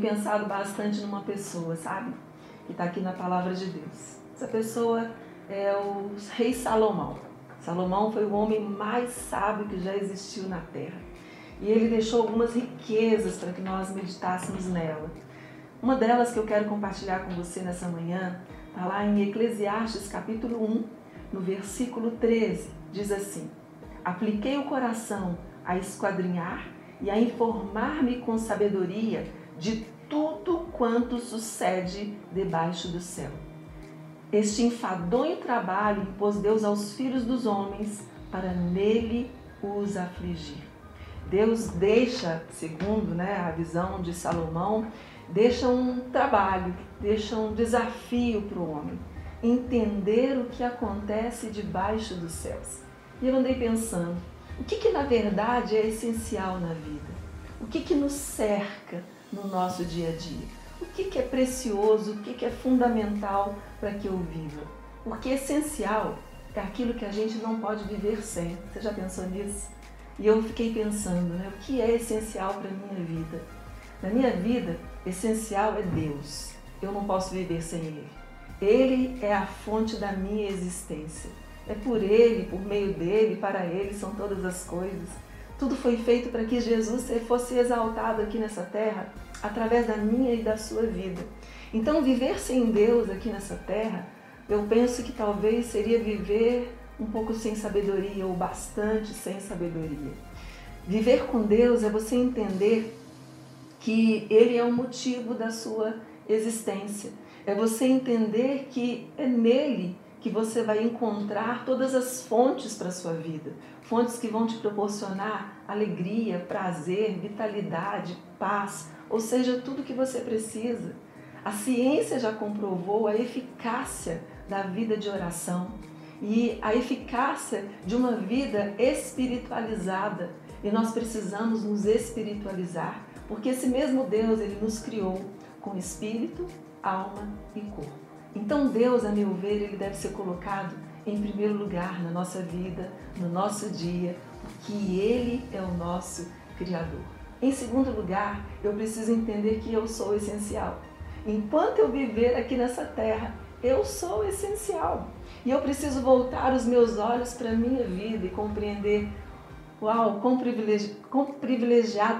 pensado bastante numa pessoa, sabe? Que está aqui na palavra de Deus. Essa pessoa é o rei Salomão. Salomão foi o homem mais sábio que já existiu na terra. E ele deixou algumas riquezas para que nós meditássemos nela. Uma delas que eu quero compartilhar com você nessa manhã está lá em Eclesiastes capítulo 1, no versículo 13. Diz assim: Apliquei o coração a esquadrinhar e a informar-me com sabedoria de tudo quanto sucede debaixo do céu. Este enfadonho trabalho impôs Deus aos filhos dos homens para nele os afligir. Deus deixa, segundo né, a visão de Salomão, deixa um trabalho, deixa um desafio para o homem, entender o que acontece debaixo dos céus. E eu andei pensando, o que, que na verdade é essencial na vida? O que, que nos cerca no nosso dia a dia? O que, que é precioso, o que, que é fundamental para que eu viva? Porque essencial é aquilo que a gente não pode viver sem. Você já pensou nisso? E eu fiquei pensando, né? O que é essencial para a minha vida? Na minha vida, essencial é Deus. Eu não posso viver sem Ele. Ele é a fonte da minha existência. É por Ele, por meio dele, para Ele são todas as coisas. Tudo foi feito para que Jesus fosse exaltado aqui nessa terra através da minha e da sua vida. Então, viver sem Deus aqui nessa terra, eu penso que talvez seria viver um pouco sem sabedoria ou bastante sem sabedoria. Viver com Deus é você entender que Ele é o motivo da sua existência. É você entender que é nele que você vai encontrar todas as fontes para a sua vida. Fontes que vão te proporcionar alegria, prazer, vitalidade, paz, ou seja, tudo que você precisa. A ciência já comprovou a eficácia da vida de oração e a eficácia de uma vida espiritualizada. E nós precisamos nos espiritualizar, porque esse mesmo Deus, ele nos criou com espírito, alma e corpo. Então Deus, a meu ver, ele deve ser colocado em primeiro lugar na nossa vida, no nosso dia, porque ele é o nosso criador. Em segundo lugar, eu preciso entender que eu sou essencial. Enquanto eu viver aqui nessa terra, eu sou essencial. E eu preciso voltar os meus olhos para a minha vida e compreender Uau, quão, privilegi quão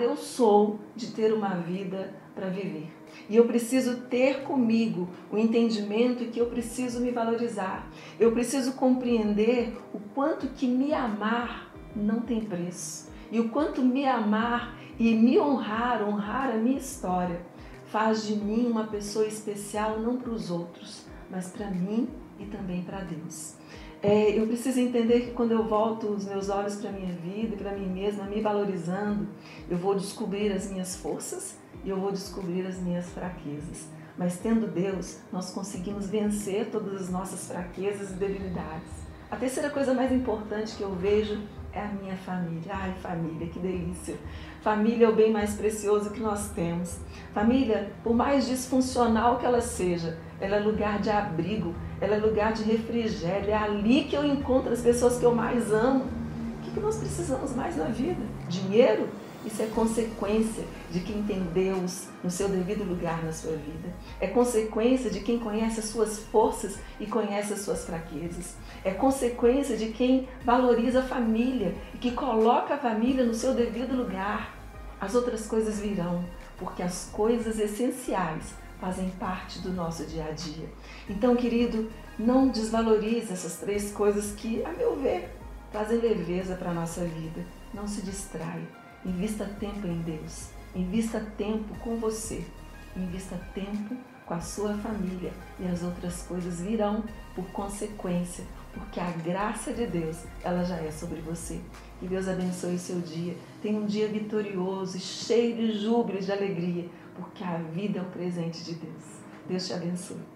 eu sou de ter uma vida para viver. E eu preciso ter comigo o entendimento que eu preciso me valorizar. Eu preciso compreender o quanto que me amar não tem preço. E o quanto me amar e me honrar, honrar a minha história, faz de mim uma pessoa especial não para os outros, mas para mim e também para Deus. É, eu preciso entender que quando eu volto os meus olhos para a minha vida para mim mesma, me valorizando, eu vou descobrir as minhas forças e eu vou descobrir as minhas fraquezas. Mas tendo Deus, nós conseguimos vencer todas as nossas fraquezas e debilidades. A terceira coisa mais importante que eu vejo é a minha família. Ai, família, que delícia! Família é o bem mais precioso que nós temos. Família, por mais disfuncional que ela seja, ela é lugar de abrigo, ela é lugar de refrigério. É ali que eu encontro as pessoas que eu mais amo. O que nós precisamos mais na vida? Dinheiro? Isso é consequência de quem tem Deus no seu devido lugar na sua vida. É consequência de quem conhece as suas forças e conhece as suas fraquezas. É consequência de quem valoriza a família e que coloca a família no seu devido lugar. As outras coisas virão, porque as coisas essenciais fazem parte do nosso dia a dia. Então, querido, não desvalorize essas três coisas que, a meu ver, trazem leveza para a nossa vida. Não se distraia Invista tempo em Deus. Invista tempo com você. Invista tempo com a sua família e as outras coisas virão por consequência, porque a graça de Deus, ela já é sobre você. Que Deus abençoe o seu dia. Tenha um dia vitorioso, cheio de júbilo e de alegria, porque a vida é um presente de Deus. Deus te abençoe.